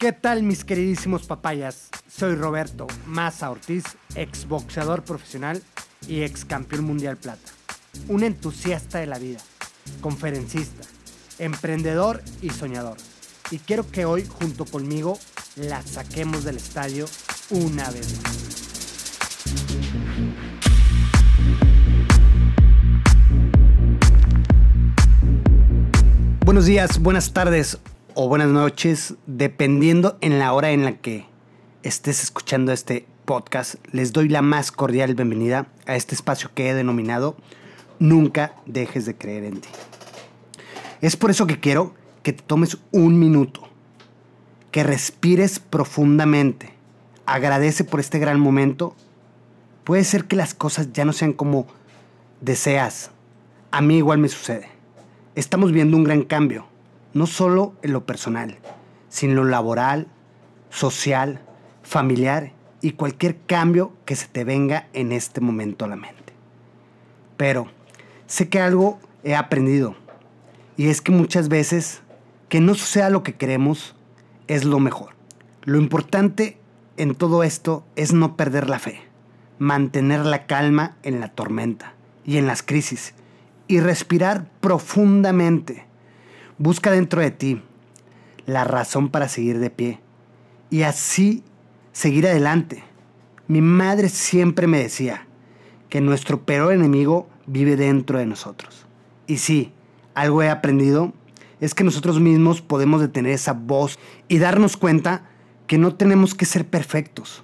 ¿Qué tal mis queridísimos papayas? Soy Roberto Maza Ortiz, exboxeador profesional y ex campeón mundial plata. Un entusiasta de la vida, conferencista, emprendedor y soñador. Y quiero que hoy junto conmigo la saquemos del estadio una vez más. Buenos días, buenas tardes o buenas noches, dependiendo en la hora en la que estés escuchando este podcast. Les doy la más cordial bienvenida a este espacio que he denominado Nunca dejes de creer en ti. Es por eso que quiero que te tomes un minuto, que respires profundamente, agradece por este gran momento. Puede ser que las cosas ya no sean como deseas. A mí igual me sucede. Estamos viendo un gran cambio no solo en lo personal, sino en lo laboral, social, familiar y cualquier cambio que se te venga en este momento a la mente. Pero sé que algo he aprendido y es que muchas veces que no suceda lo que queremos es lo mejor. Lo importante en todo esto es no perder la fe, mantener la calma en la tormenta y en las crisis y respirar profundamente Busca dentro de ti la razón para seguir de pie y así seguir adelante. Mi madre siempre me decía que nuestro peor enemigo vive dentro de nosotros. Y sí, algo he aprendido es que nosotros mismos podemos detener esa voz y darnos cuenta que no tenemos que ser perfectos,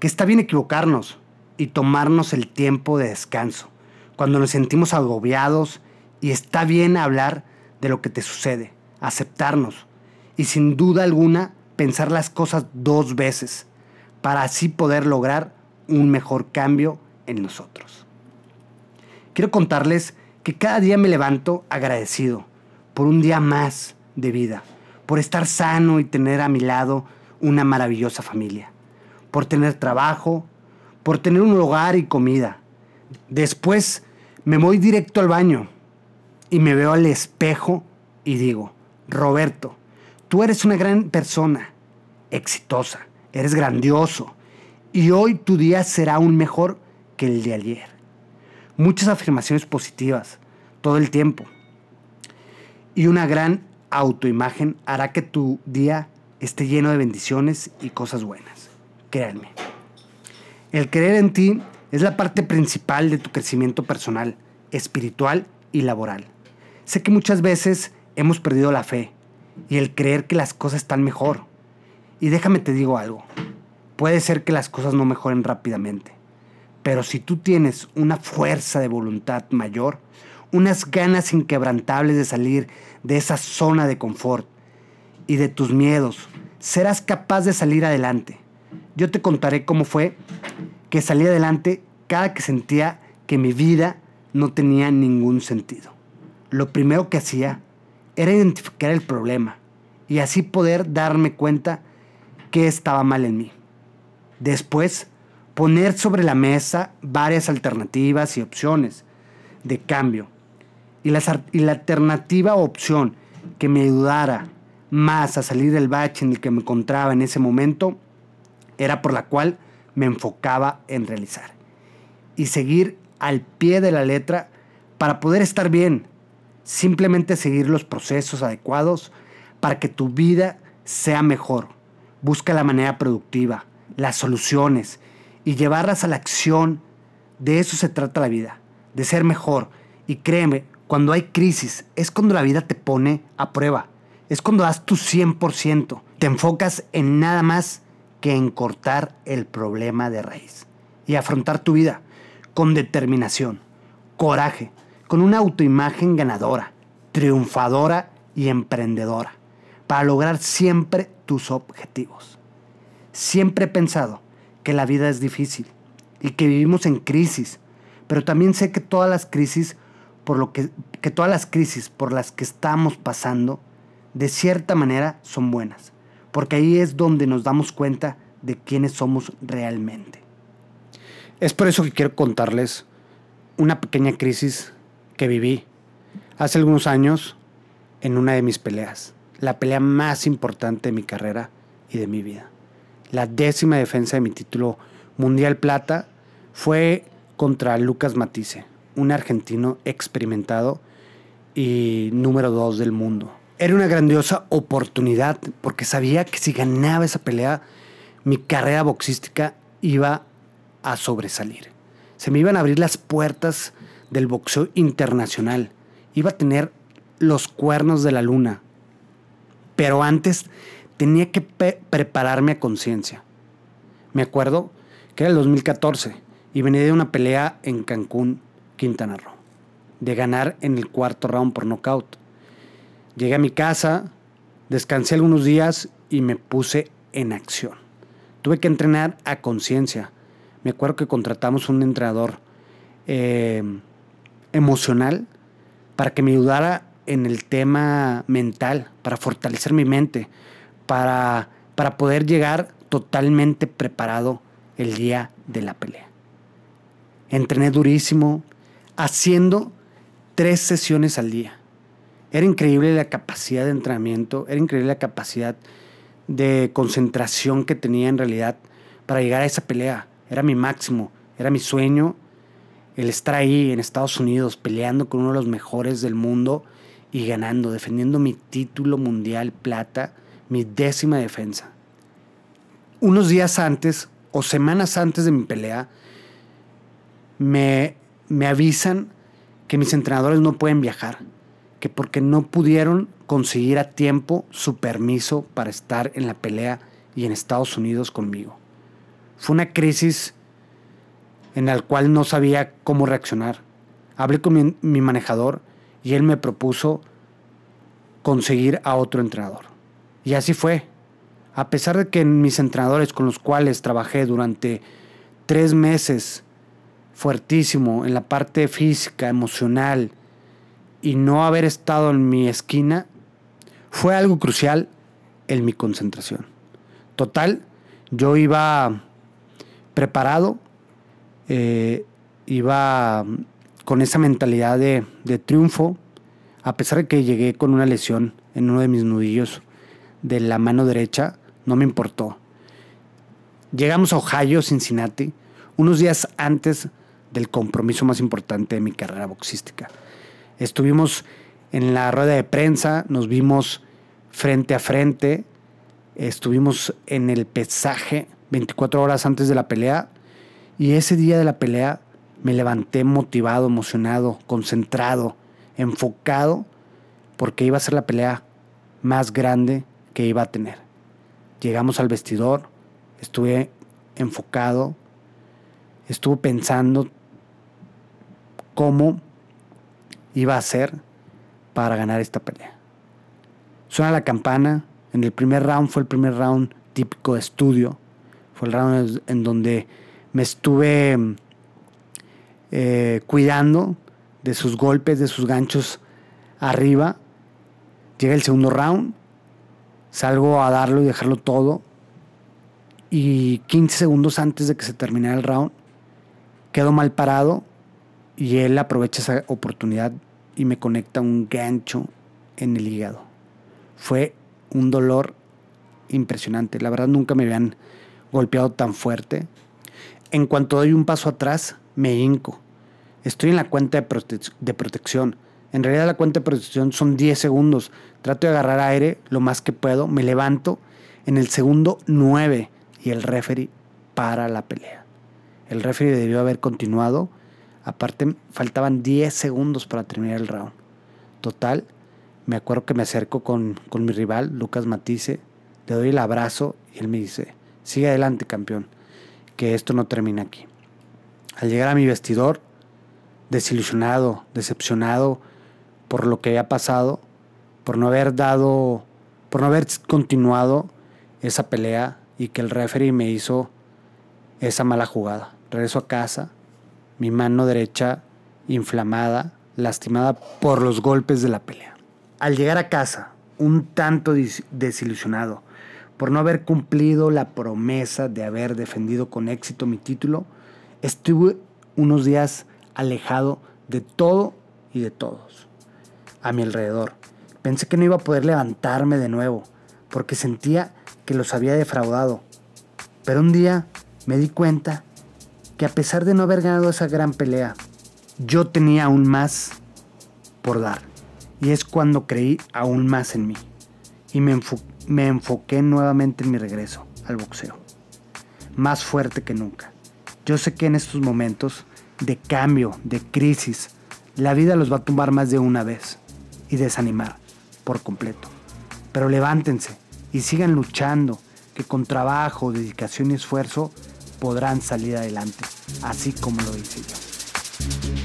que está bien equivocarnos y tomarnos el tiempo de descanso cuando nos sentimos agobiados y está bien hablar de lo que te sucede, aceptarnos y sin duda alguna pensar las cosas dos veces para así poder lograr un mejor cambio en nosotros. Quiero contarles que cada día me levanto agradecido por un día más de vida, por estar sano y tener a mi lado una maravillosa familia, por tener trabajo, por tener un hogar y comida. Después me voy directo al baño y me veo al espejo y digo, Roberto, tú eres una gran persona, exitosa, eres grandioso y hoy tu día será aún mejor que el de ayer. Muchas afirmaciones positivas todo el tiempo y una gran autoimagen hará que tu día esté lleno de bendiciones y cosas buenas. Créanme. El creer en ti es la parte principal de tu crecimiento personal, espiritual y laboral. Sé que muchas veces hemos perdido la fe y el creer que las cosas están mejor. Y déjame te digo algo, puede ser que las cosas no mejoren rápidamente, pero si tú tienes una fuerza de voluntad mayor, unas ganas inquebrantables de salir de esa zona de confort y de tus miedos, serás capaz de salir adelante. Yo te contaré cómo fue que salí adelante cada que sentía que mi vida no tenía ningún sentido lo primero que hacía era identificar el problema y así poder darme cuenta que estaba mal en mí. Después, poner sobre la mesa varias alternativas y opciones de cambio. Y y la alternativa o opción que me ayudara más a salir del bache en el que me encontraba en ese momento era por la cual me enfocaba en realizar. Y seguir al pie de la letra para poder estar bien, Simplemente seguir los procesos adecuados para que tu vida sea mejor. Busca la manera productiva, las soluciones y llevarlas a la acción. De eso se trata la vida, de ser mejor. Y créeme, cuando hay crisis es cuando la vida te pone a prueba. Es cuando das tu 100%. Te enfocas en nada más que en cortar el problema de raíz y afrontar tu vida con determinación, coraje, con una autoimagen ganadora, triunfadora y emprendedora, para lograr siempre tus objetivos. Siempre he pensado que la vida es difícil y que vivimos en crisis, pero también sé que todas las crisis por lo que, que todas las crisis por las que estamos pasando de cierta manera son buenas, porque ahí es donde nos damos cuenta de quiénes somos realmente. Es por eso que quiero contarles una pequeña crisis que viví hace algunos años en una de mis peleas, la pelea más importante de mi carrera y de mi vida. La décima defensa de mi título mundial plata fue contra Lucas Matisse, un argentino experimentado y número dos del mundo. Era una grandiosa oportunidad porque sabía que si ganaba esa pelea, mi carrera boxística iba a sobresalir. Se me iban a abrir las puertas del boxeo internacional. Iba a tener los cuernos de la luna. Pero antes tenía que prepararme a conciencia. Me acuerdo que era el 2014 y venía de una pelea en Cancún, Quintana Roo, de ganar en el cuarto round por nocaut. Llegué a mi casa, descansé algunos días y me puse en acción. Tuve que entrenar a conciencia. Me acuerdo que contratamos un entrenador eh, emocional para que me ayudara en el tema mental, para fortalecer mi mente, para, para poder llegar totalmente preparado el día de la pelea. Entrené durísimo, haciendo tres sesiones al día. Era increíble la capacidad de entrenamiento, era increíble la capacidad de concentración que tenía en realidad para llegar a esa pelea. Era mi máximo, era mi sueño el estar ahí en Estados Unidos peleando con uno de los mejores del mundo y ganando, defendiendo mi título mundial plata, mi décima defensa. Unos días antes o semanas antes de mi pelea, me, me avisan que mis entrenadores no pueden viajar, que porque no pudieron conseguir a tiempo su permiso para estar en la pelea y en Estados Unidos conmigo. Fue una crisis en la cual no sabía cómo reaccionar. Hablé con mi, manejador y él me propuso conseguir a otro entrenador. Y así fue. A pesar de que mis entrenadores con los cuales trabajé durante tres meses fuertísimo en la parte física, emocional, y no haber estado en mi esquina, fue algo crucial en mi concentración. Total, yo iba preparado eh, iba con esa mentalidad de, de, triunfo, a pesar de que llegué con una lesión en uno de mis nudillos de la mano derecha, no me importó. Llegamos a Ohio, Cincinnati, unos días antes del compromiso más importante de mi carrera boxística. Estuvimos en la rueda de prensa, nos vimos frente a frente, estuvimos en el pesaje 24 horas antes de la pelea y ese día de la pelea me levanté motivado, emocionado, concentrado, enfocado, porque iba a ser la pelea más grande que iba a tener. Llegamos al vestidor, estuve enfocado, estuve pensando cómo iba a ser para ganar esta pelea. Suena la campana, en el primer round fue el primer round típico de estudio, fue el round en donde me estuve eh, cuidando de sus golpes, de sus ganchos arriba. Llega el segundo round, salgo a darlo y dejarlo todo. Y 15 segundos antes de que se terminara el round, quedo mal parado y él aprovecha esa oportunidad y me conecta un gancho en el hígado. Fue un dolor impresionante. La verdad nunca me habían golpeado tan fuerte. En cuanto doy un paso atrás, me hinco. Estoy en la cuenta de, protección. En realidad la cuenta de protección son 10 segundos. Trato de agarrar aire lo más que puedo. Me levanto en el segundo 9 y el referee para la pelea. El referee debió haber continuado. Aparte, faltaban 10 segundos para terminar el round. Total, me acuerdo que me acerco con, con mi rival, Lucas Matisse. Le doy el abrazo y él me dice, sigue adelante, campeón que esto no termina aquí. Al llegar a mi vestidor, desilusionado, decepcionado por lo que había pasado, por no haber dado, por no haber continuado esa pelea y que el referee me hizo esa mala jugada. Regreso a casa, mi mano derecha inflamada, lastimada por los golpes de la pelea. Al llegar a casa, un tanto desilusionado, por no haber cumplido la promesa de haber defendido con éxito mi título, estuve unos días alejado de todo y de todos a mi alrededor. Pensé que no iba a poder levantarme de nuevo, porque sentía que los había defraudado. Pero un día me di cuenta que a pesar de no haber ganado esa gran pelea, yo tenía aún más por dar. Y es cuando creí aún más en mí. Y me, enfoqué nuevamente en mi regreso al boxeo. Más fuerte que nunca. Yo sé que en estos momentos de cambio, de crisis, la vida los va a tumbar más de una vez y desanimar por completo. Pero levántense y sigan luchando, que con trabajo, dedicación y esfuerzo podrán salir adelante, así como lo hice yo.